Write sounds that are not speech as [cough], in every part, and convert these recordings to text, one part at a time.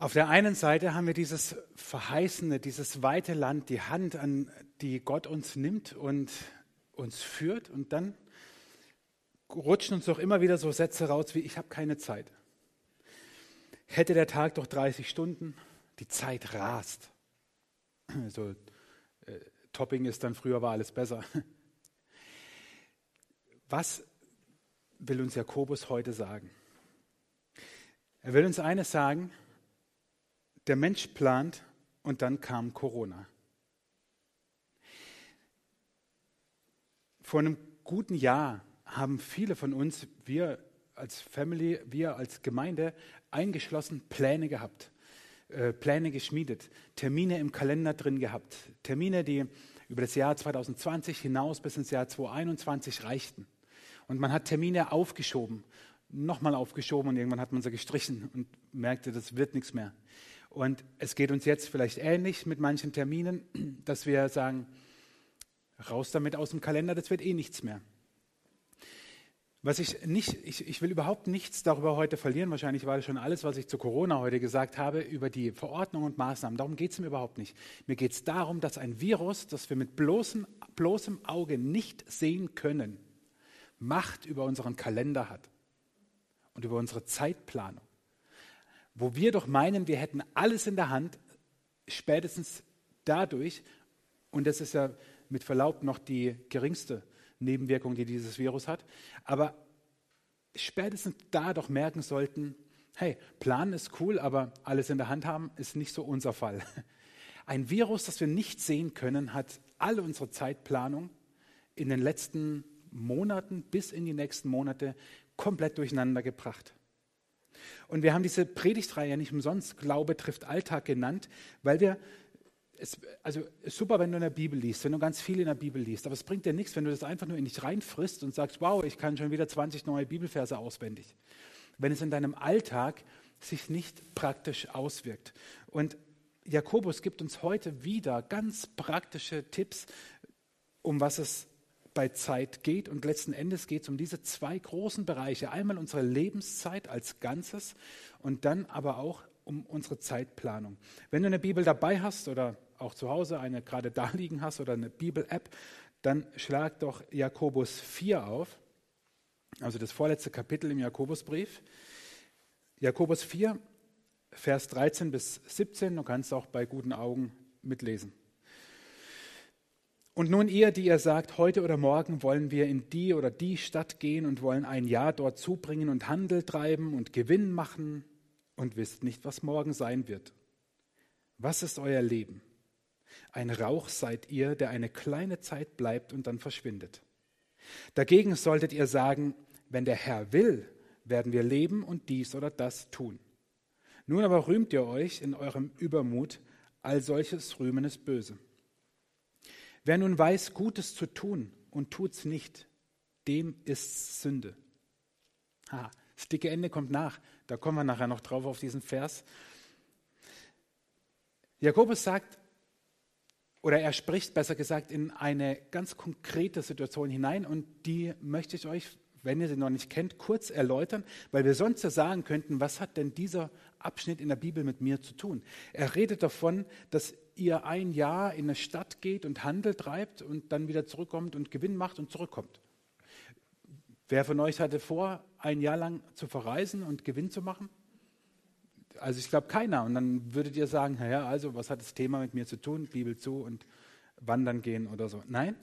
Auf der einen Seite haben wir dieses verheißene, dieses weite Land, die Hand, an die Gott uns nimmt und uns führt. Und dann rutschen uns doch immer wieder so Sätze raus wie, ich habe keine Zeit. Hätte der Tag doch 30 Stunden, die Zeit rast. [clears throat] So, äh, Topping ist dann, früher war alles besser. [laughs] Was will uns Jakobus heute sagen? Er will uns eines sagen, der Mensch plant und dann kam Corona. Vor einem guten Jahr haben viele von uns, wir als Family, wir als Gemeinde, eingeschlossen Pläne gehabt, äh, Pläne geschmiedet, Termine im Kalender drin gehabt, Termine, die über das Jahr 2020 hinaus bis ins Jahr 2021 reichten. Und man hat Termine aufgeschoben, nochmal aufgeschoben und irgendwann hat man sie gestrichen und merkte, das wird nichts mehr. Und es geht uns jetzt vielleicht ähnlich mit manchen Terminen, [clears throat] dass wir sagen, raus damit aus dem Kalender, das wird eh nichts mehr. Was ich nicht, ich, ich will überhaupt nichts darüber heute verlieren. Wahrscheinlich war das schon alles, was ich zu Corona heute gesagt habe, über die Verordnung und Maßnahmen. Darum geht es mir überhaupt nicht. Mir geht es darum, dass ein Virus, das wir mit bloßem, bloßem Auge nicht sehen können, Macht über unseren Kalender hat und über unsere Zeitplanung wo wir doch meinen, wir hätten alles in der Hand, spätestens dadurch, und das ist ja mit Verlaub noch die geringste Nebenwirkung, die dieses Virus hat, aber spätestens da doch merken sollten, hey, planen ist cool, aber alles in der Hand haben ist nicht so unser Fall. [laughs] Ein Virus, das wir nicht sehen können, hat alle unsere Zeitplanung in den letzten Monaten bis in die nächsten Monate komplett durcheinander gebracht. Und wir haben diese Predigtreihe nicht umsonst Glaube trifft Alltag genannt, weil wir, es, also super, wenn du in der Bibel liest, wenn du ganz viel in der Bibel liest, aber es bringt dir nichts, wenn du das einfach nur in dich reinfrisst und sagst, wow, ich kann schon wieder 20 neue Bibelverse auswendig. Wenn es in deinem Alltag sich nicht praktisch auswirkt. Und Jakobus gibt uns heute wieder ganz praktische Tipps, um was es bei Zeit geht. Und letzten Endes geht es um diese zwei großen Bereiche. Einmal unsere Lebenszeit als Ganzes und dann aber auch um unsere Zeitplanung. Wenn du eine Bibel dabei hast oder auch zu Hause eine gerade da liegen hast oder eine Bibel-App, dann schlag doch Jakobus 4 auf, also das vorletzte Kapitel im Jakobusbrief. Jakobus 4, Vers 13 bis 17, du kannst auch bei guten Augen mitlesen. Und nun ihr, die ihr sagt, heute oder morgen wollen wir in die oder die Stadt gehen und wollen ein Jahr dort zubringen und Handel treiben und Gewinn machen und wisst nicht, was morgen sein wird. Was ist euer Leben? Ein Rauch seid ihr, der eine kleine Zeit bleibt und dann verschwindet. Dagegen solltet ihr sagen, wenn der Herr will, werden wir leben und dies oder das tun. Nun aber rühmt ihr euch in eurem Übermut, all solches Rühmen ist böse. Wer nun weiß, Gutes zu tun und tut's nicht, dem ist Sünde. Ha, das dicke Ende kommt nach. Da kommen wir nachher noch drauf auf diesen Vers. Jakobus sagt, oder er spricht besser gesagt in eine ganz konkrete Situation hinein und die möchte ich euch, wenn ihr sie noch nicht kennt, kurz erläutern, weil wir sonst ja sagen könnten, was hat denn dieser Abschnitt in der Bibel mit mir zu tun? Er redet davon, dass ihr ein Jahr in eine Stadt geht und Handel treibt und dann wieder zurückkommt und Gewinn macht und zurückkommt. Wer von euch hatte vor, ein Jahr lang zu verreisen und Gewinn zu machen? Also ich glaube keiner. Und dann würdet ihr sagen, naja, also was hat das Thema mit mir zu tun? Bibel zu und wandern gehen oder so. Nein,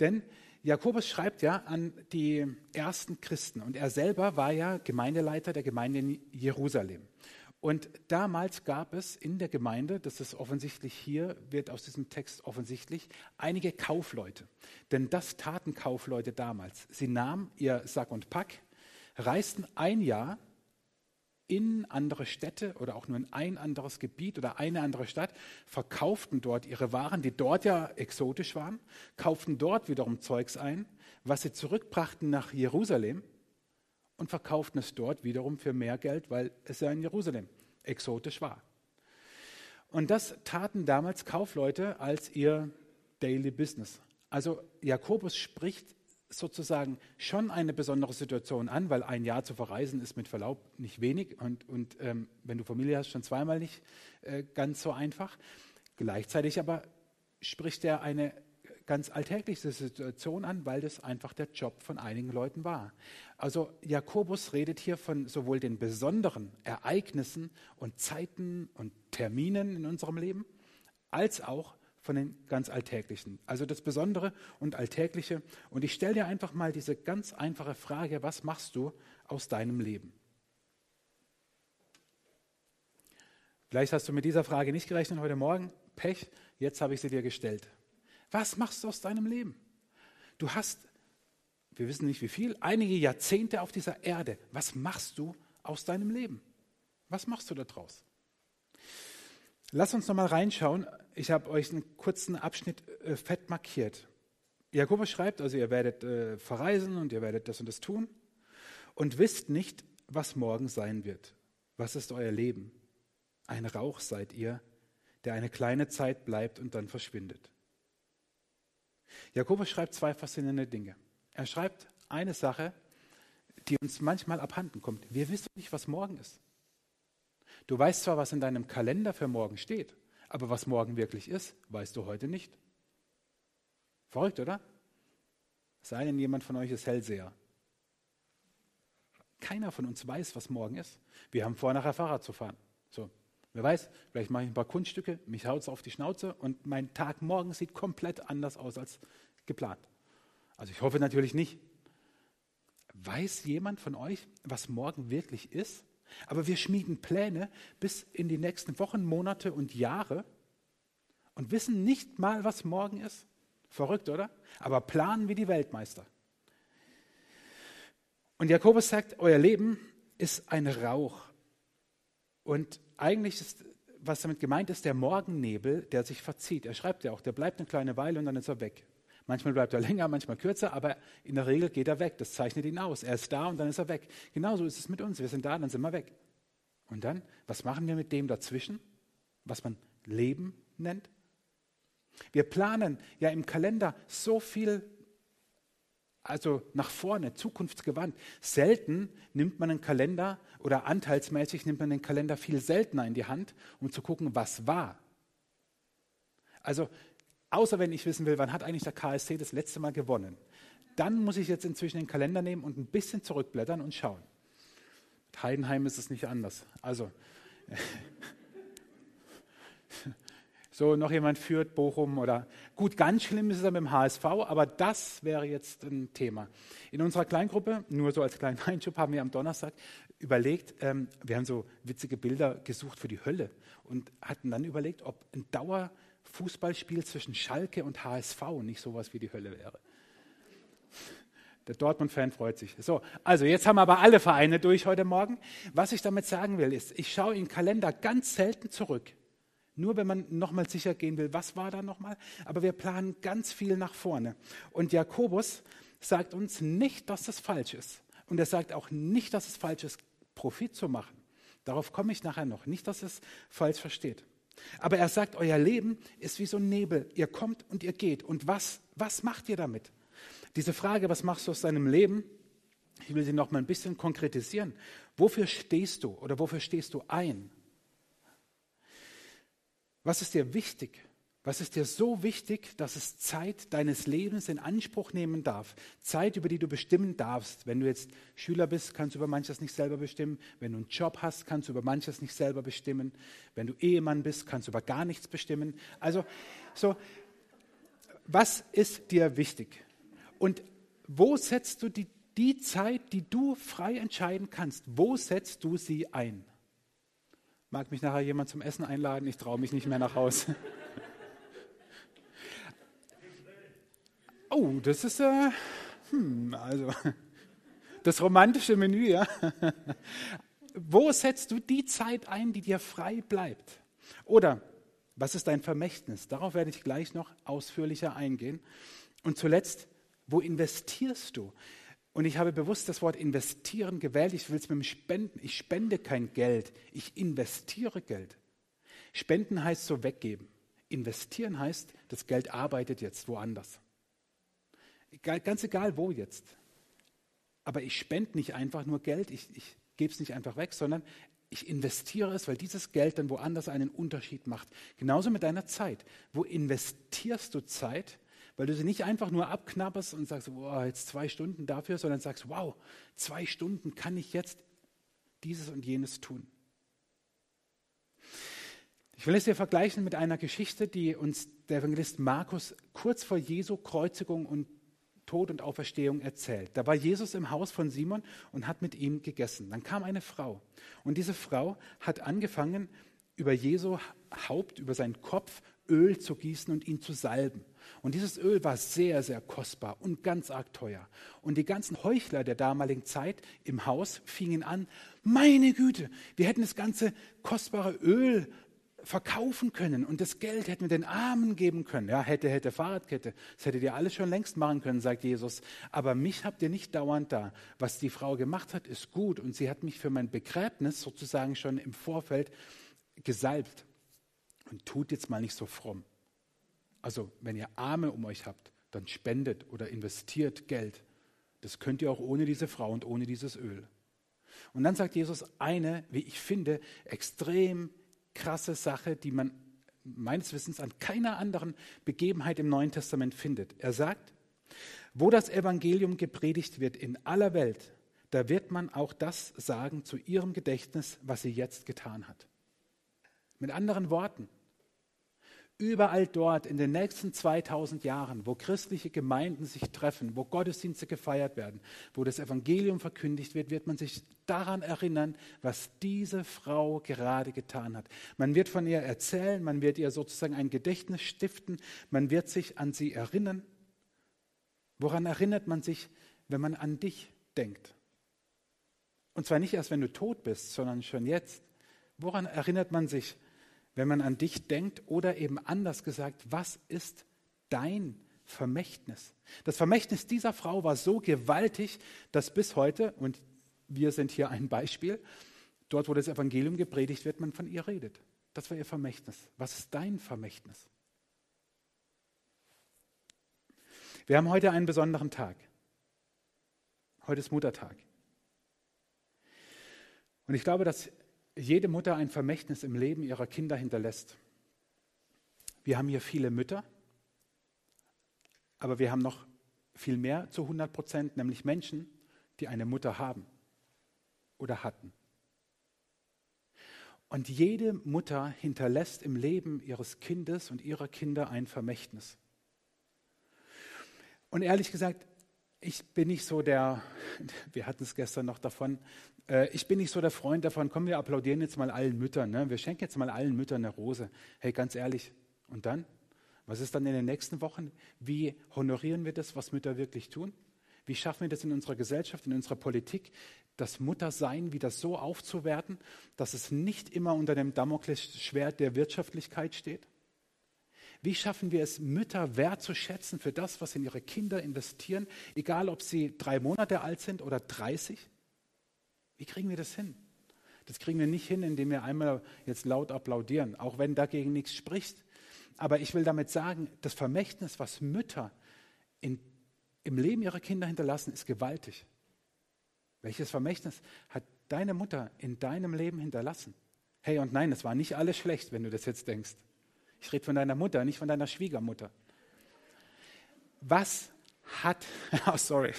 denn Jakobus schreibt ja an die ersten Christen und er selber war ja Gemeindeleiter der Gemeinde in Jerusalem. Und damals gab es in der Gemeinde, das ist offensichtlich hier, wird aus diesem Text offensichtlich, einige Kaufleute. Denn das taten Kaufleute damals. Sie nahmen ihr Sack und Pack, reisten ein Jahr in andere Städte oder auch nur in ein anderes Gebiet oder eine andere Stadt, verkauften dort ihre Waren, die dort ja exotisch waren, kauften dort wiederum Zeugs ein, was sie zurückbrachten nach Jerusalem und verkauften es dort wiederum für mehr Geld, weil es ja in Jerusalem exotisch war. Und das taten damals Kaufleute als ihr Daily Business. Also Jakobus spricht sozusagen schon eine besondere Situation an, weil ein Jahr zu verreisen ist mit Verlaub nicht wenig und, und ähm, wenn du Familie hast, schon zweimal nicht äh, ganz so einfach. Gleichzeitig aber spricht er eine ganz alltägliche Situation an, weil das einfach der Job von einigen Leuten war. Also Jakobus redet hier von sowohl den besonderen Ereignissen und Zeiten und Terminen in unserem Leben, als auch von den ganz Alltäglichen. Also das Besondere und Alltägliche. Und ich stelle dir einfach mal diese ganz einfache Frage, was machst du aus deinem Leben? Vielleicht hast du mit dieser Frage nicht gerechnet heute Morgen. Pech, jetzt habe ich sie dir gestellt. Was machst du aus deinem Leben? Du hast, wir wissen nicht wie viel, einige Jahrzehnte auf dieser Erde. Was machst du aus deinem Leben? Was machst du daraus? Lass uns nochmal reinschauen. Ich habe euch einen kurzen Abschnitt äh, fett markiert. Jakobus schreibt, also ihr werdet äh, verreisen und ihr werdet das und das tun und wisst nicht, was morgen sein wird. Was ist euer Leben? Ein Rauch seid ihr, der eine kleine Zeit bleibt und dann verschwindet. Jakobus schreibt zwei faszinierende Dinge. Er schreibt eine Sache, die uns manchmal abhanden kommt. Wir wissen nicht, was morgen ist. Du weißt zwar, was in deinem Kalender für morgen steht, aber was morgen wirklich ist, weißt du heute nicht. Verrückt, oder? Sei denn, jemand von euch ist Hellseher. Keiner von uns weiß, was morgen ist. Wir haben vor, nachher Fahrrad zu fahren. So, wer weiß, vielleicht mache ich ein paar Kunststücke, mich haut es auf die Schnauze und mein Tag morgen sieht komplett anders aus als geplant. Also ich hoffe natürlich nicht. Weiß jemand von euch, was morgen wirklich ist? Aber wir schmieden Pläne bis in die nächsten Wochen, Monate und Jahre und wissen nicht mal, was morgen ist. Verrückt, oder? Aber planen wie die Weltmeister. Und Jakobus sagt, euer Leben ist ein Rauch. Und eigentlich ist, was damit gemeint ist, der Morgennebel, der sich verzieht. Er schreibt ja auch, der bleibt eine kleine Weile und dann ist er weg. Manchmal bleibt er länger, manchmal kürzer, aber in der Regel geht er weg. Das zeichnet ihn aus. Er ist da und dann ist er weg. Genauso ist es mit uns. Wir sind da, dann sind wir weg. Und dann, was machen wir mit dem dazwischen, was man Leben nennt? Wir planen ja im Kalender so viel, also nach vorne, zukunftsgewandt. Selten nimmt man einen Kalender oder anteilsmäßig nimmt man den Kalender viel seltener in die Hand, um zu gucken, was war. Also Außer wenn ich wissen will, wann hat eigentlich der KSC das letzte Mal gewonnen. Dann muss ich jetzt inzwischen den Kalender nehmen und ein bisschen zurückblättern und schauen. Mit Heidenheim ist es nicht anders. Also, [laughs] so noch jemand führt Bochum oder gut, ganz schlimm ist es dann mit dem HSV, aber das wäre jetzt ein Thema. In unserer Kleingruppe, nur so als kleinen [laughs] Einschub, haben wir am Donnerstag überlegt, ähm, wir haben so witzige Bilder gesucht für die Hölle und hatten dann überlegt, ob ein Dauer Fußballspiel zwischen Schalke und HSV nicht sowas wie die Hölle wäre. Der Dortmund-Fan freut sich. So, also jetzt haben aber alle Vereine durch heute Morgen. Was ich damit sagen will, ist, ich schaue in den Kalender ganz selten zurück. Nur wenn man nochmal sicher gehen will, was war da nochmal? Aber wir planen ganz viel nach vorne. Und Jakobus sagt uns nicht, dass das falsch ist. Und er sagt auch nicht, dass es falsch ist, Profit zu machen. Darauf komme ich nachher noch. Nicht, dass es falsch versteht. Aber er sagt, euer Leben ist wie so ein Nebel. Ihr kommt und ihr geht. Und was, was macht ihr damit? Diese Frage, was machst du aus deinem Leben? Ich will sie noch mal ein bisschen konkretisieren. Wofür stehst du oder wofür stehst du ein? Was ist dir wichtig? Was ist dir so wichtig, dass es Zeit deines Lebens in Anspruch nehmen darf? Zeit, über die du bestimmen darfst. Wenn du jetzt Schüler bist, kannst du über manches nicht selber bestimmen. Wenn du einen Job hast, kannst du über manches nicht selber bestimmen. Wenn du Ehemann bist, kannst du über gar nichts bestimmen. Also, so, was ist dir wichtig? Und wo setzt du die, die Zeit, die du frei entscheiden kannst, wo setzt du sie ein? Mag mich nachher jemand zum Essen einladen? Ich traue mich nicht mehr nach Hause. Oh, das ist, äh, hm, also, [laughs] das romantische Menü, ja. [laughs] Wo setzt du die Zeit ein, die dir frei bleibt? Oder was ist dein Vermächtnis? Darauf werde ich gleich noch ausführlicher eingehen. Und zuletzt, wo investierst du? Und ich habe bewusst das Wort investieren gewählt. Ich will es mit dem Spenden. Ich spende kein Geld, ich investiere Geld. Spenden heißt so weggeben. Investieren heißt, das Geld arbeitet jetzt woanders. Ganz egal wo jetzt. Aber ich spende nicht einfach nur Geld, ich, ich gebe es nicht einfach weg, sondern ich investiere es, weil dieses Geld dann woanders einen Unterschied macht. Genauso mit deiner Zeit. Wo investierst du Zeit? Weil du sie nicht einfach nur abknapperst und sagst, wow, jetzt zwei Stunden dafür, sondern sagst, wow, zwei Stunden kann ich jetzt dieses und jenes tun. Ich will es dir vergleichen mit einer Geschichte, die uns der Evangelist Markus kurz vor Jesu Kreuzigung und Tod und Auferstehung erzählt. Da war Jesus im Haus von Simon und hat mit ihm gegessen. Dann kam eine Frau und diese Frau hat angefangen, über Jesu Haupt, über seinen Kopf Öl zu gießen und ihn zu salben. Und dieses Öl war sehr, sehr kostbar und ganz arg teuer. Und die ganzen Heuchler der damaligen Zeit im Haus fingen an, meine Güte, wir hätten das ganze kostbare Öl verkaufen können und das Geld hätten wir den Armen geben können. Ja, hätte, hätte, Fahrradkette. Das hättet ihr alles schon längst machen können, sagt Jesus. Aber mich habt ihr nicht dauernd da. Was die Frau gemacht hat, ist gut und sie hat mich für mein Begräbnis sozusagen schon im Vorfeld gesalbt. Und tut jetzt mal nicht so fromm. Also, wenn ihr Arme um euch habt, dann spendet oder investiert Geld. Das könnt ihr auch ohne diese Frau und ohne dieses Öl. Und dann sagt Jesus eine, wie ich finde, extrem krasse Sache, die man meines Wissens an keiner anderen Begebenheit im Neuen Testament findet. Er sagt, wo das Evangelium gepredigt wird in aller Welt, da wird man auch das sagen zu ihrem Gedächtnis, was sie jetzt getan hat. Mit anderen Worten, überall dort in den nächsten 2000 Jahren, wo christliche Gemeinden sich treffen, wo Gottesdienste gefeiert werden, wo das Evangelium verkündigt wird, wird man sich daran erinnern, was diese Frau gerade getan hat. Man wird von ihr erzählen, man wird ihr sozusagen ein Gedächtnis stiften, man wird sich an sie erinnern. Woran erinnert man sich, wenn man an dich denkt? Und zwar nicht erst, wenn du tot bist, sondern schon jetzt. Woran erinnert man sich, wenn man an dich denkt oder eben anders gesagt, was ist dein Vermächtnis? Das Vermächtnis dieser Frau war so gewaltig, dass bis heute, und wir sind hier ein Beispiel, dort, wo das Evangelium gepredigt wird, man von ihr redet. Das war ihr Vermächtnis. Was ist dein Vermächtnis? Wir haben heute einen besonderen Tag. Heute ist Muttertag. Und ich glaube, dass jede Mutter ein Vermächtnis im Leben ihrer Kinder hinterlässt. Wir haben hier viele Mütter, aber wir haben noch viel mehr zu 100 Prozent, nämlich Menschen, die eine Mutter haben oder hatten. Und jede Mutter hinterlässt im Leben ihres Kindes und ihrer Kinder ein Vermächtnis. Und ehrlich gesagt, ich bin nicht so der, [laughs] wir hatten es gestern noch davon, äh, ich bin nicht so der Freund davon, komm, wir applaudieren jetzt mal allen Müttern, ne? wir schenken jetzt mal allen Müttern eine Rose. Hey, ganz ehrlich, und dann? Was ist dann in den nächsten Wochen? Wie honorieren wir das, was Mütter wirklich tun? Wie schaffen wir das in unserer Gesellschaft, in unserer Politik, das Muttersein wieder so aufzuwerten, dass es nicht immer unter dem Damoklesschwert der Wirtschaftlichkeit steht? Wie schaffen wir es, Mütter wertzuschätzen für das, was in ihre Kinder investieren, egal ob sie drei Monate alt sind oder 30? Wie kriegen wir das hin? Das kriegen wir nicht hin, indem wir einmal jetzt laut applaudieren, auch wenn dagegen nichts spricht. Aber ich will damit sagen, das Vermächtnis, was Mütter in, im Leben ihrer Kinder hinterlassen, ist gewaltig. Welches Vermächtnis hat deine Mutter in deinem Leben hinterlassen? Hey und nein, es war nicht alles schlecht, wenn du das jetzt denkst. Ich rede von deiner Mutter, nicht von deiner Schwiegermutter. Was hat, [laughs] oh sorry.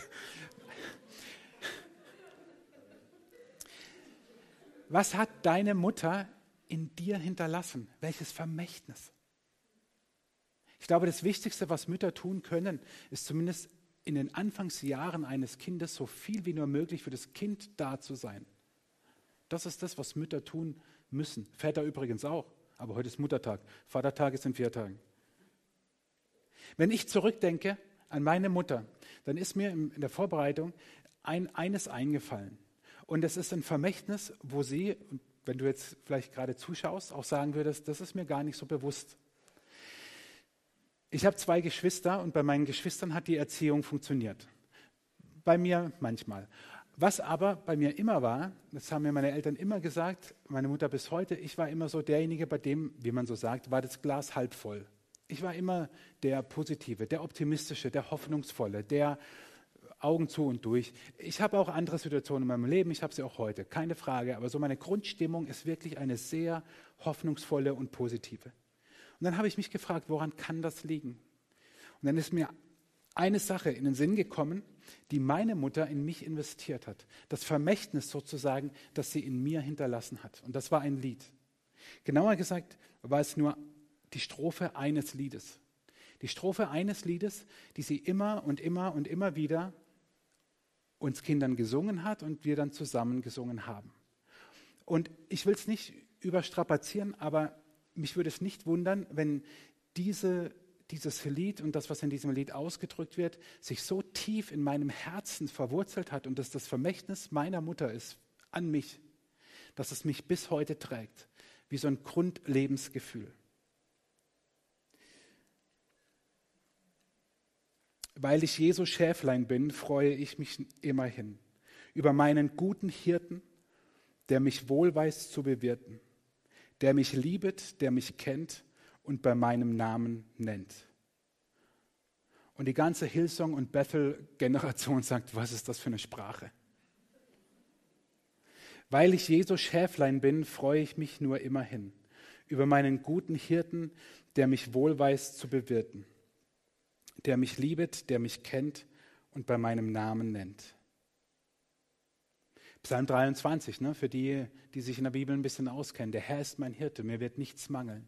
Was hat deine Mutter in dir hinterlassen? Welches Vermächtnis? Ich glaube, das Wichtigste, was Mütter tun können, ist zumindest in den Anfangsjahren eines Kindes so viel wie nur möglich für das Kind da zu sein. Das ist das, was Mütter tun müssen. Väter übrigens auch. Aber heute ist Muttertag. Vatertag ist in vier Tagen. Wenn ich zurückdenke an meine Mutter, dann ist mir in der Vorbereitung ein, eines eingefallen. Und es ist ein Vermächtnis, wo sie, wenn du jetzt vielleicht gerade zuschaust, auch sagen würdest, das ist mir gar nicht so bewusst. Ich habe zwei Geschwister und bei meinen Geschwistern hat die Erziehung funktioniert. Bei mir manchmal. Was aber bei mir immer war, das haben mir meine Eltern immer gesagt, meine Mutter bis heute, ich war immer so derjenige, bei dem, wie man so sagt, war das Glas halb voll. Ich war immer der Positive, der Optimistische, der Hoffnungsvolle, der Augen zu und durch. Ich habe auch andere Situationen in meinem Leben, ich habe sie auch heute, keine Frage, aber so meine Grundstimmung ist wirklich eine sehr hoffnungsvolle und positive. Und dann habe ich mich gefragt, woran kann das liegen? Und dann ist mir eine Sache in den Sinn gekommen, die meine Mutter in mich investiert hat. Das Vermächtnis sozusagen, das sie in mir hinterlassen hat. Und das war ein Lied. Genauer gesagt war es nur die Strophe eines Liedes. Die Strophe eines Liedes, die sie immer und immer und immer wieder uns Kindern gesungen hat und wir dann zusammen gesungen haben. Und ich will es nicht überstrapazieren, aber mich würde es nicht wundern, wenn diese, dieses Lied und das, was in diesem Lied ausgedrückt wird, sich so tief in meinem Herzen verwurzelt hat und dass das Vermächtnis meiner Mutter ist an mich, dass es mich bis heute trägt, wie so ein Grundlebensgefühl. Weil ich Jesu Schäflein bin, freue ich mich immerhin über meinen guten Hirten, der mich wohl weiß zu bewirten, der mich liebet, der mich kennt und bei meinem Namen nennt. Und die ganze Hillsong- und Bethel-Generation [laughs] sagt, was ist das für eine Sprache? Weil ich Jesu Schäflein bin, freue ich mich nur immerhin über meinen guten Hirten, der mich wohl weiß zu bewirten der mich liebet, der mich kennt und bei meinem Namen nennt. Psalm 23, ne, für die, die sich in der Bibel ein bisschen auskennen. Der Herr ist mein Hirte, mir wird nichts mangeln.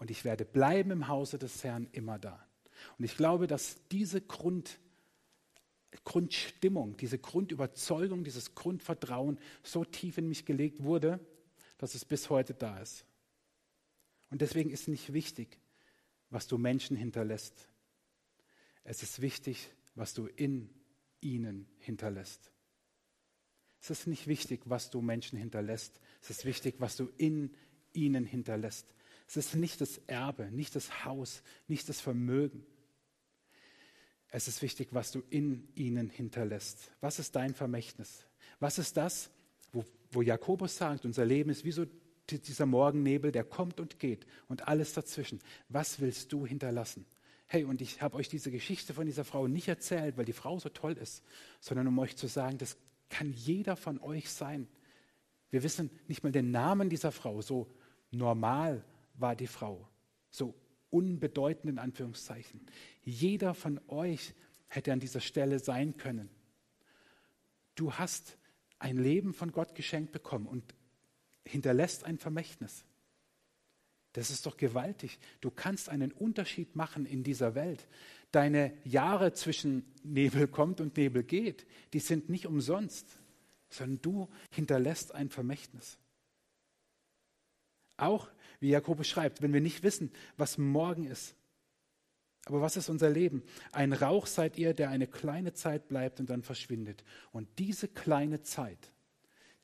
Und ich werde bleiben im Hause des Herrn immer da. Und ich glaube, dass diese Grund, Grundstimmung, diese Grundüberzeugung, dieses Grundvertrauen so tief in mich gelegt wurde, dass es bis heute da ist. Und deswegen ist nicht wichtig, was du Menschen hinterlässt. Es ist wichtig, was du in ihnen hinterlässt. Es ist nicht wichtig, was du Menschen hinterlässt. Es ist wichtig, was du in ihnen hinterlässt. Es ist nicht das Erbe, nicht das Haus, nicht das Vermögen. Es ist wichtig, was du in ihnen hinterlässt. Was ist dein Vermächtnis? Was ist das, wo, wo Jakobus sagt, unser Leben ist wie so dieser Morgennebel, der kommt und geht und alles dazwischen. Was willst du hinterlassen? Hey, und ich habe euch diese Geschichte von dieser Frau nicht erzählt, weil die Frau so toll ist, sondern um euch zu sagen, das kann jeder von euch sein. Wir wissen nicht mal den Namen dieser Frau. So normal war die Frau. So unbedeutend in Anführungszeichen. Jeder von euch hätte an dieser Stelle sein können. Du hast ein Leben von Gott geschenkt bekommen und hinterlässt ein Vermächtnis. Das ist doch gewaltig. Du kannst einen Unterschied machen in dieser Welt. Deine Jahre zwischen Nebel kommt und Nebel geht, die sind nicht umsonst, sondern du hinterlässt ein Vermächtnis. Auch, wie Jakobus schreibt, wenn wir nicht wissen, was morgen ist. Aber was ist unser Leben? Ein Rauch seid ihr, der eine kleine Zeit bleibt und dann verschwindet. Und diese kleine Zeit,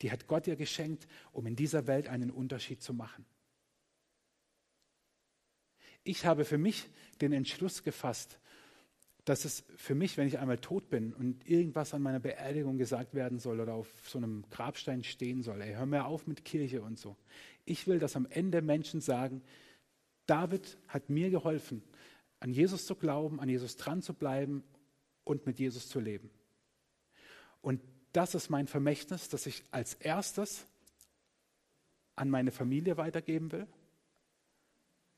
die hat Gott dir geschenkt, um in dieser Welt einen Unterschied zu machen ich habe für mich den Entschluss gefasst, dass es für mich, wenn ich einmal tot bin und irgendwas an meiner Beerdigung gesagt werden soll oder auf so einem Grabstein stehen soll, ey, hör mir auf mit Kirche und so. Ich will, dass am Ende Menschen sagen, David hat mir geholfen, an Jesus zu glauben, an Jesus dran zu bleiben und mit Jesus zu leben. Und das ist mein Vermächtnis, das ich als erstes an meine Familie weitergeben will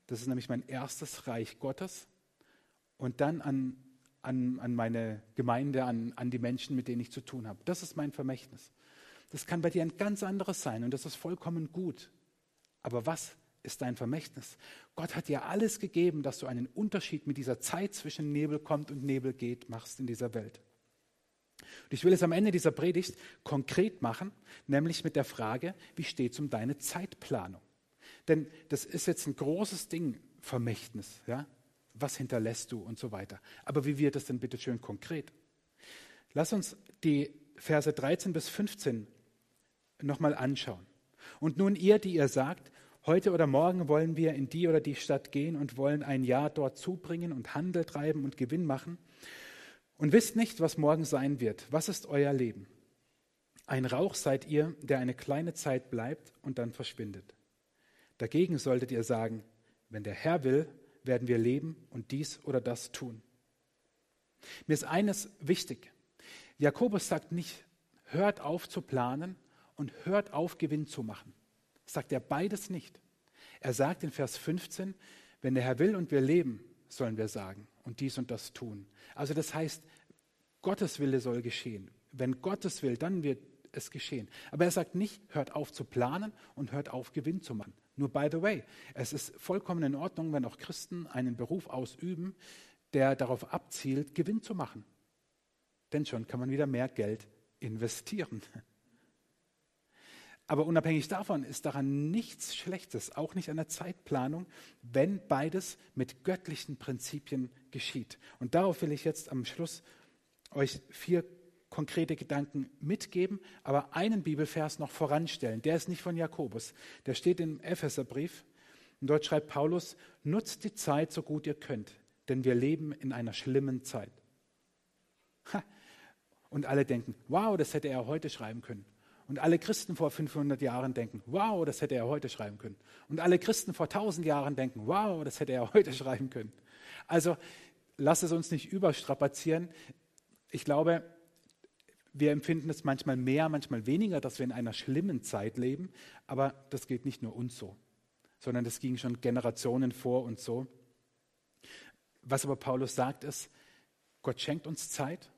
das ist nämlich mein erstes Reich Gottes. Und dann an, an, an meine Gemeinde, an, an die Menschen, mit denen ich zu tun habe. Das ist mein Vermächtnis. Das kann bei dir ein ganz anderes sein und das ist vollkommen gut. Aber was ist dein Vermächtnis? Gott hat dir alles gegeben, dass du einen Unterschied mit dieser Zeit zwischen Nebel kommt und Nebel geht machst in dieser Welt. Und ich will es am Ende dieser Predigt konkret machen, nämlich mit der Frage, wie steht es um deine Zeitplanung? Denn das ist jetzt ein großes Ding, Vermächtnis. Ja? Was hinterlässt du und so weiter. Aber wie wird es denn bitte schön konkret? Lass uns die Verse 13 bis 15 nochmal anschauen. Und nun ihr, die ihr sagt, heute oder morgen wollen wir in die oder die Stadt gehen und wollen ein Jahr dort zubringen und Handel treiben und Gewinn machen und wisst nicht, was morgen sein wird. Was ist euer Leben? Ein Rauch seid ihr, der eine kleine Zeit bleibt und dann verschwindet. Dagegen solltet ihr sagen, wenn der Herr will, werden wir leben und dies oder das tun. Mir ist eines wichtig. Jakobus sagt nicht, hört auf zu planen und hört auf Gewinn zu machen. Sagt er beides nicht. Er sagt in Vers 15, wenn der Herr will und wir leben, sollen wir sagen und dies und das tun. Also das heißt, Gottes Wille soll geschehen. Wenn Gottes will, dann wird es geschehen. Aber er sagt nicht, hört auf zu planen und hört auf Gewinn zu machen. Nur by the way, es ist vollkommen in Ordnung, wenn auch Christen einen Beruf ausüben, der darauf abzielt, Gewinn zu machen. Denn schon kann man wieder mehr Geld investieren. Aber unabhängig davon ist daran nichts Schlechtes, auch nicht an der Zeitplanung, wenn beides mit göttlichen Prinzipien geschieht. Und darauf will ich jetzt am Schluss euch vier konkrete Gedanken mitgeben, aber einen Bibelvers noch voranstellen. Der ist nicht von Jakobus, der steht im Epheserbrief. Und dort schreibt Paulus, nutzt die Zeit so gut ihr könnt, denn wir leben in einer schlimmen Zeit. Und alle denken, wow, das hätte er heute schreiben können. Und alle Christen vor 500 Jahren denken, wow, das hätte er heute schreiben können. Und alle Christen vor 1000 Jahren denken, wow, das hätte er [laughs] heute schreiben können. Also lass es uns nicht überstrapazieren. Ich glaube, wir empfinden es manchmal mehr, manchmal weniger, dass wir in einer schlimmen Zeit leben, aber das geht nicht nur uns so, sondern das ging schon Generationen vor und so. Was aber Paulus sagt ist, Gott schenkt uns Zeit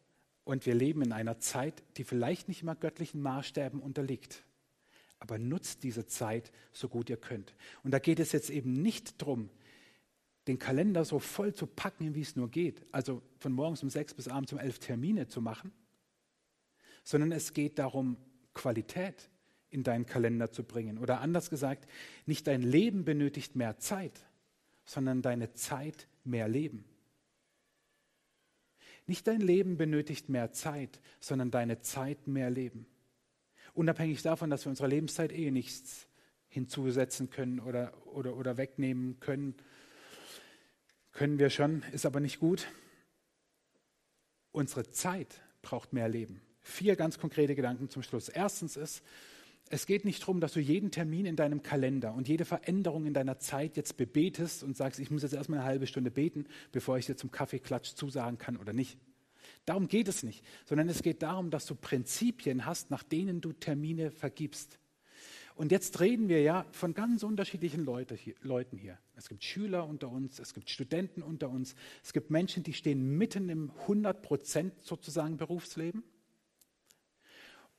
und wir leben in einer Zeit, die vielleicht nicht immer göttlichen Maßstäben unterliegt. Aber nutzt diese Zeit so gut ihr könnt. Und da geht es jetzt eben nicht darum, den Kalender so voll zu packen, wie es nur geht. Also von morgens um sechs bis abends um elf Termine zu machen, sondern es geht darum, Qualität in deinen Kalender zu bringen. Oder anders gesagt, nicht dein Leben benötigt mehr Zeit, sondern deine Zeit mehr Leben. Nicht dein Leben benötigt mehr Zeit, sondern deine Zeit mehr Leben. Unabhängig davon, dass wir unserer Lebenszeit eh nichts hinzusetzen können oder, oder, oder wegnehmen können, können wir schon, ist aber nicht gut. Unsere Zeit braucht mehr Leben. Vier ganz konkrete Gedanken zum Schluss. Erstens ist, es geht nicht darum, dass du jeden Termin in deinem Kalender und jede Veränderung in deiner Zeit jetzt bebetest und sagst, ich muss jetzt erstmal eine halbe Stunde beten, bevor ich dir zum Kaffeeklatsch zusagen kann oder nicht. Darum geht es nicht, sondern es geht darum, dass du Prinzipien hast, nach denen du Termine vergibst. Und jetzt reden wir ja von ganz unterschiedlichen Leute hier, Leuten hier. Es gibt Schüler unter uns, es gibt Studenten unter uns, es gibt Menschen, die stehen mitten im 100 Prozent sozusagen Berufsleben.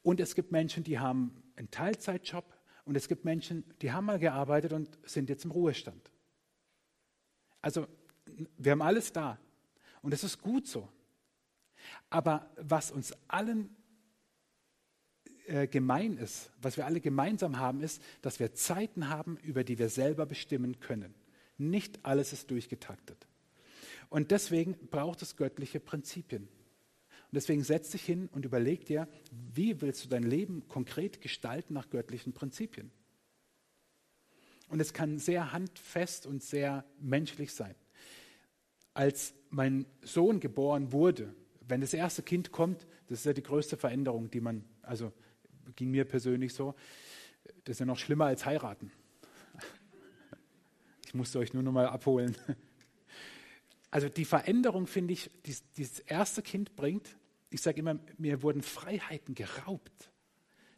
Und es gibt Menschen, die haben einen Teilzeitjob und es gibt Menschen, die haben mal gearbeitet und sind jetzt im Ruhestand. Also wir haben alles da und es ist gut so. Aber was uns allen äh, gemein ist, was wir alle gemeinsam haben, ist, dass wir Zeiten haben, über die wir selber bestimmen können. Nicht alles ist durchgetaktet. Und deswegen braucht es göttliche Prinzipien. Und deswegen setz dich hin und überleg dir, wie willst du dein Leben konkret gestalten nach göttlichen Prinzipien. Und es kann sehr handfest und sehr menschlich sein. Als mein Sohn geboren wurde, wenn das erste Kind kommt, das ist ja die größte Veränderung, die man, also ging mir persönlich so, das ist ja noch schlimmer als heiraten. [laughs] Ich musste euch nur noch mal abholen. Also die Veränderung, finde ich, die dieses erste Kind bringt, ich sage immer, mir wurden Freiheiten geraubt.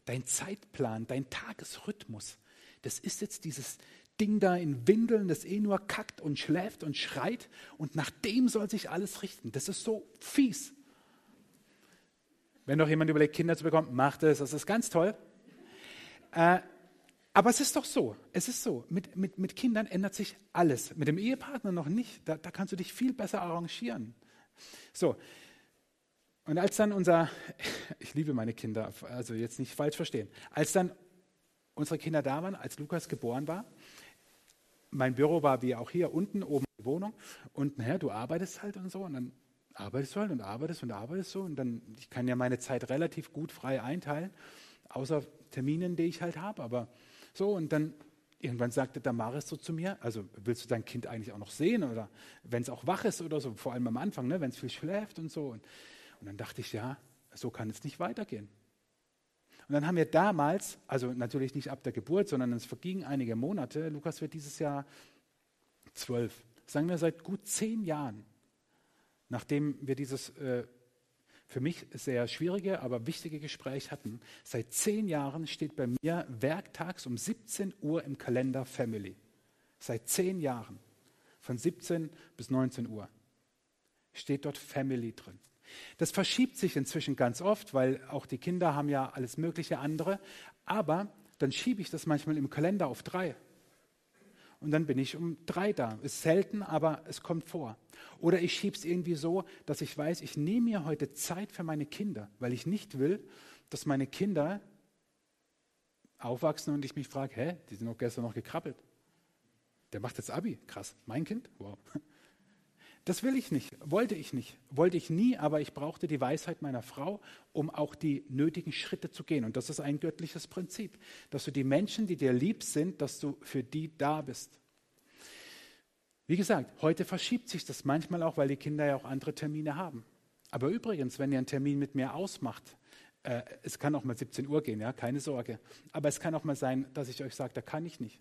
Dein Zeitplan, dein Tagesrhythmus, das ist jetzt dieses Ding da in Windeln, das eh nur kackt und schläft und schreit und nach dem soll sich alles richten. Das ist so fies. Wenn noch jemand überlegt, Kinder zu bekommen, macht es, das ist ganz toll. Äh, aber es ist doch so, es ist so, mit, mit, mit Kindern ändert sich alles. Mit dem Ehepartner noch nicht, da, da kannst du dich viel besser arrangieren. So, und als dann unser, [laughs] ich liebe meine Kinder, also jetzt nicht falsch verstehen, als dann unsere Kinder da waren, als Lukas geboren war, mein Büro war wie auch hier unten, oben die Wohnung. Und naja, du arbeitest halt und so. Und dann arbeitest du halt und arbeitest und arbeitest so. Und dann, ich kann ja meine Zeit relativ gut frei einteilen, außer Terminen, die ich halt habe. Aber so, und dann irgendwann sagte Damaris so zu mir, also willst du dein Kind eigentlich auch noch sehen oder wenn es auch wach ist oder so, vor allem am Anfang, ne, wenn es viel schläft und so. Und, und dann dachte ich, ja, so kann es nicht weitergehen. Und dann haben wir damals, also natürlich nicht ab der Geburt, sondern es vergingen einige Monate, Lukas wird dieses Jahr zwölf, sagen wir seit gut zehn Jahren, nachdem wir dieses äh, für mich sehr schwierige, aber wichtige Gespräch hatten. Seit zehn Jahren steht bei mir werktags um 17 Uhr im Kalender Family. Seit zehn Jahren, von 17 bis 19 Uhr, steht dort Family drin. Das verschiebt sich inzwischen ganz oft, weil auch die Kinder haben ja alles mögliche andere. Aber dann schiebe ich das manchmal im Kalender auf drei. Und dann bin ich um drei da. Ist selten, aber es kommt vor. Oder ich schiebe es irgendwie so, dass ich weiß, ich nehme mir heute Zeit für meine Kinder, weil ich nicht will, dass meine Kinder aufwachsen und ich mich frage, hä, die sind doch gestern noch gekrabbelt. Der macht jetzt Abi. Krass. Mein Kind? Wow. Das will ich nicht, wollte ich nicht, wollte ich nie, aber ich brauchte die Weisheit meiner Frau, um auch die nötigen Schritte zu gehen. Und das ist ein göttliches Prinzip, dass du die Menschen, die dir lieb sind, dass du für die da bist. Wie gesagt, heute verschiebt sich das manchmal auch, weil die Kinder ja auch andere Termine haben. Aber übrigens, wenn ihr einen Termin mit mir ausmacht, äh, es kann auch mal 17 Uhr gehen, ja, keine Sorge. Aber es kann auch mal sein, dass ich euch sage, da kann ich nicht.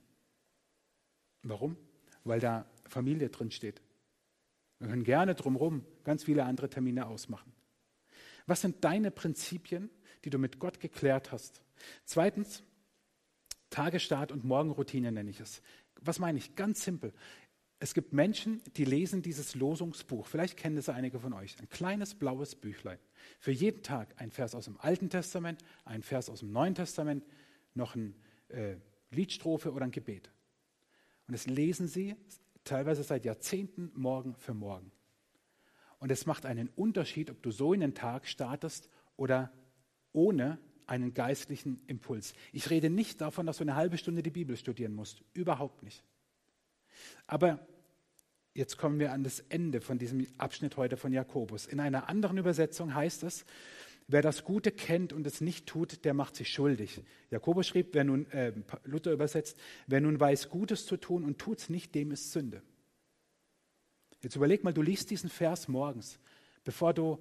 Warum? Weil da Familie drin steht. Wir können gerne drumherum ganz viele andere Termine ausmachen. Was sind deine Prinzipien, die du mit Gott geklärt hast? Zweitens, Tagestart und Morgenroutine nenne ich es. Was meine ich? Ganz simpel. Es gibt Menschen, die lesen dieses Losungsbuch. Vielleicht kennen es einige von euch. Ein kleines blaues Büchlein. Für jeden Tag ein Vers aus dem Alten Testament, ein Vers aus dem Neuen Testament, noch eine äh, Liedstrophe oder ein Gebet. Und das lesen sie teilweise seit Jahrzehnten Morgen für Morgen. Und es macht einen Unterschied, ob du so in den Tag startest oder ohne einen geistlichen Impuls. Ich rede nicht davon, dass du eine halbe Stunde die Bibel studieren musst. Überhaupt nicht. Aber jetzt kommen wir an das Ende von diesem Abschnitt heute von Jakobus. In einer anderen Übersetzung heißt es, Wer das Gute kennt und es nicht tut, der macht sich schuldig. Jakobus schrieb, wer nun, äh, Luther übersetzt, wer nun weiß, Gutes zu tun und tut es nicht, dem ist Sünde. Jetzt überleg mal, du liest diesen Vers morgens, bevor du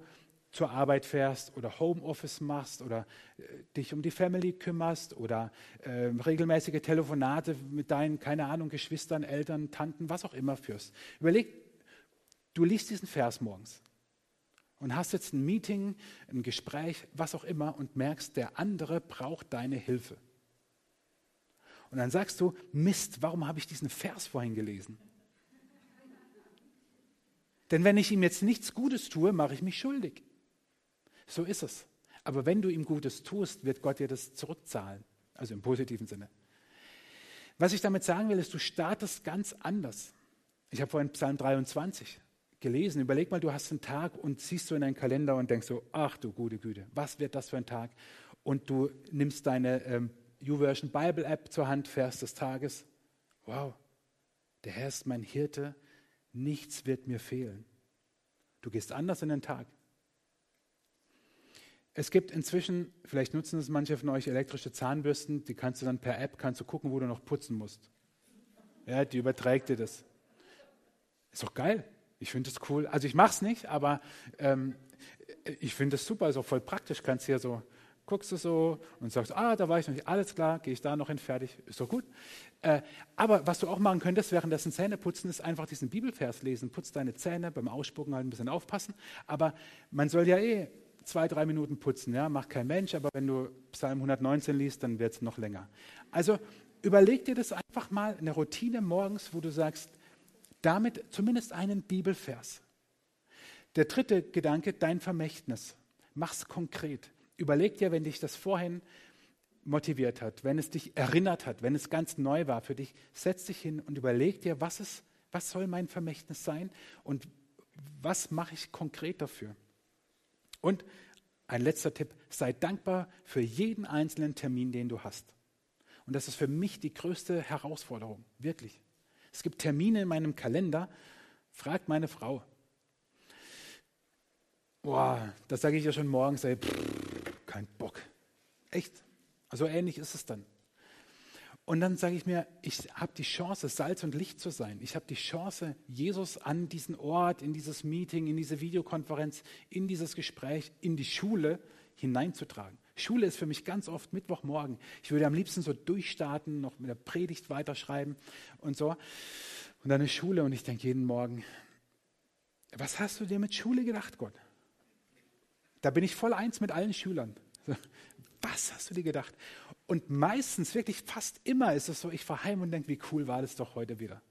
zur Arbeit fährst oder Homeoffice machst oder äh, dich um die Family kümmerst oder äh, regelmäßige Telefonate mit deinen, keine Ahnung, Geschwistern, Eltern, Tanten, was auch immer führst. Überleg, du liest diesen Vers morgens und hast jetzt ein Meeting, ein Gespräch, was auch immer und merkst, der andere braucht deine Hilfe. Und dann sagst du, Mist, warum habe ich diesen Vers vorhin gelesen? Denn wenn ich ihm jetzt nichts Gutes tue, mache ich mich schuldig. So ist es. Aber wenn du ihm Gutes tust, wird Gott dir das zurückzahlen. Also im positiven Sinne. Was ich damit sagen will, ist, du startest ganz anders. Ich habe vorhin Psalm 23 gelesen. Überleg mal, du hast einen Tag und siehst so in deinen Kalender und denkst so, ach du gute Güte, was wird das für ein Tag? Und du nimmst deine ähm, YouVersion Bible App zur Hand, Vers des Tages. Wow, der Herr ist mein Hirte, nichts wird mir fehlen. Du gehst anders in den Tag. Es gibt inzwischen, vielleicht nutzen es manche von euch, elektrische Zahnbürsten, die kannst du dann per App, kannst du gucken, wo du noch putzen musst. Ja, die überträgt dir das. Ist doch geil. Ich finde es cool. Also ich mache es nicht, aber ähm, ich finde es super, auch voll praktisch. Kannst hier so, guckst du so und sagst, ah, da war ich noch nicht, alles klar, gehe ich da noch hin, fertig, ist doch gut. Äh, aber was du auch machen könntest, währenddessen Zähne putzen, ist einfach diesen Bibelvers lesen. Putz deine Zähne, beim Ausspucken halt ein bisschen aufpassen. Aber man soll ja eh zwei, drei Minuten putzen, ja, macht kein Mensch, aber wenn du Psalm 119 liest, dann wird es noch länger. Also überleg dir das einfach mal, eine Routine morgens, wo du sagst, damit zumindest einen Bibelvers. Der dritte Gedanke, dein Vermächtnis. Mach's konkret. Überleg dir, wenn dich das vorhin motiviert hat, wenn es dich erinnert hat, wenn es ganz neu war für dich, setz dich hin und überleg dir, was, ist, was soll mein Vermächtnis sein und was mache ich konkret dafür. Und ein letzter Tipp, sei dankbar für jeden einzelnen Termin, den du hast. Und das ist für mich die größte Herausforderung, wirklich. Es gibt Termine in meinem Kalender, fragt meine Frau. Boah, das sage ich ja schon morgens, ey, pff, kein Bock. Echt? Also ähnlich ist es dann. Und dann sage ich mir, ich habe die Chance, Salz und Licht zu sein. Ich habe die Chance, Jesus an diesen Ort, in dieses Meeting, in diese Videokonferenz, in dieses Gespräch, in die Schule hineinzutragen. Schule ist für mich ganz oft Mittwochmorgen. Ich würde am liebsten so durchstarten, noch mit der Predigt weiterschreiben und so. Und dann ist Schule und ich denke jeden Morgen, was hast du dir mit Schule gedacht, Gott? Da bin ich voll eins mit allen Schülern. Was hast du dir gedacht? Und meistens, wirklich fast immer ist es so, ich fahre heim und denke, wie cool war das doch heute wieder.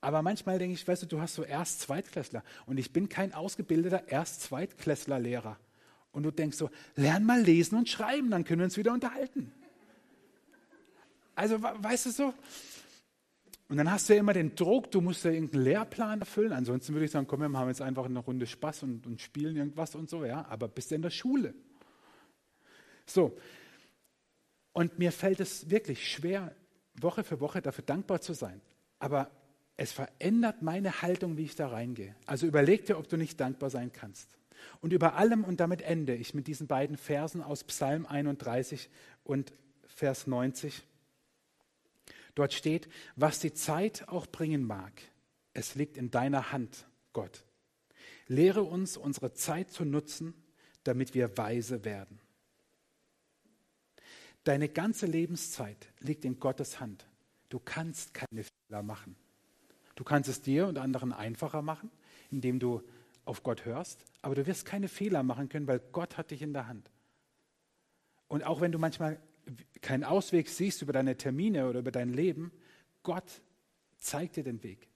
Aber manchmal denke ich, weißt du, du hast so Erst-Zweitklässler und ich bin kein ausgebildeter Erst-Zweitklässler-Lehrer. Und du denkst so, lern mal lesen und schreiben, dann können wir uns wieder unterhalten. Also, weißt du so? Und dann hast du ja immer den Druck, du musst ja irgendeinen Lehrplan erfüllen. Ansonsten würde ich sagen, komm, wir haben jetzt einfach eine Runde Spaß und, und spielen irgendwas und so, ja. Aber bist du in der Schule? So, und mir fällt es wirklich schwer, Woche für Woche dafür dankbar zu sein. Aber es verändert meine Haltung, wie ich da reingehe. Also überleg dir, ob du nicht dankbar sein kannst. Und über allem, und damit ende ich mit diesen beiden Versen aus Psalm 31 und Vers 90. Dort steht, was die Zeit auch bringen mag, es liegt in deiner Hand, Gott. Lehre uns, unsere Zeit zu nutzen, damit wir weise werden. Deine ganze Lebenszeit liegt in Gottes Hand. Du kannst keine Fehler machen. Du kannst es dir und anderen einfacher machen, indem du auf Gott hörst, aber du wirst keine Fehler machen können, weil Gott hat dich in der Hand. Und auch wenn du manchmal keinen Ausweg siehst über deine Termine oder über dein Leben, Gott zeigt dir den Weg.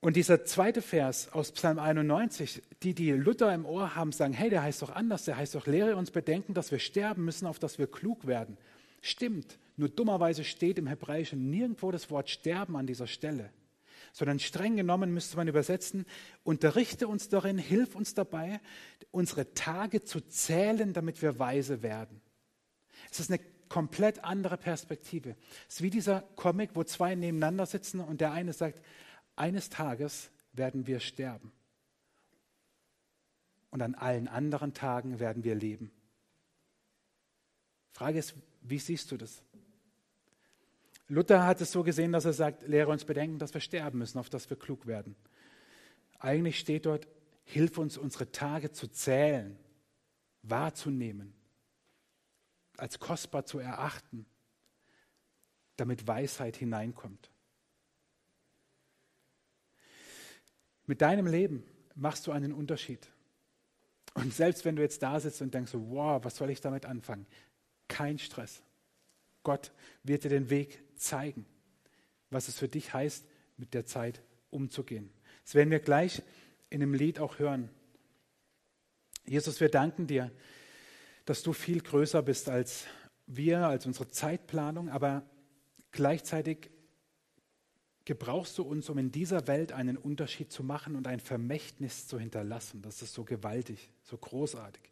Und dieser zweite Vers aus Psalm 91, die, die Luther im Ohr haben, sagen, hey, der heißt doch anders, der heißt doch, lehre uns bedenken, dass wir sterben müssen, auf dass wir klug werden. Stimmt, nur dummerweise steht im Hebräischen nirgendwo das Wort sterben an dieser Stelle, sondern streng genommen müsste man übersetzen, unterrichte uns darin, hilf uns dabei, unsere Tage zu zählen, damit wir weise werden. Es ist eine komplett andere Perspektive. Es ist wie dieser Comic, wo zwei nebeneinander sitzen und der eine sagt, eines Tages werden wir sterben. Und an allen anderen Tagen werden wir leben. Frage ist, wie siehst du das? Luther hat es so gesehen, dass er sagt, lehre uns bedenken, dass wir sterben müssen, auf dass wir klug werden. Eigentlich steht dort, hilf uns, unsere Tage zu zählen, wahrzunehmen, als kostbar zu erachten, damit Weisheit hineinkommt. Mit deinem Leben machst du einen Unterschied. Und selbst wenn du jetzt da sitzt und denkst, wow, was soll ich damit anfangen? Kein Stress. Gott wird dir den Weg zeigen, was es für dich heißt, mit der Zeit umzugehen. Das werden wir gleich in dem Lied auch hören. Jesus, wir danken dir, dass du viel größer bist als wir, als unsere Zeitplanung, aber gleichzeitig gebrauchst du uns, um in dieser Welt einen Unterschied zu machen und ein Vermächtnis zu hinterlassen. Das ist so gewaltig, so großartig,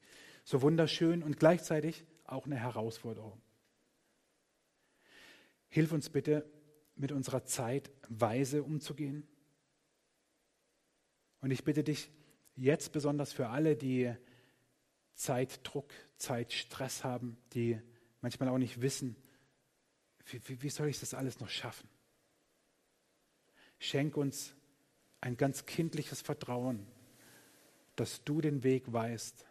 so wunderschön und gleichzeitig auch eine Herausforderung. Hilf uns bitte, mit unserer Zeit weise umzugehen. Und ich bitte dich jetzt besonders für alle, die Zeitdruck, Zeitstress haben, die manchmal auch nicht wissen, wie, wie soll ich das alles noch schaffen? Schenk uns ein ganz kindliches Vertrauen, dass du den Weg weißt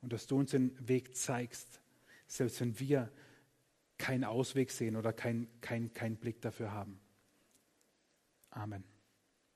und dass du uns den Weg zeigst, selbst wenn wir keinen Ausweg sehen oder keinen kein, kein Blick dafür haben. Amen.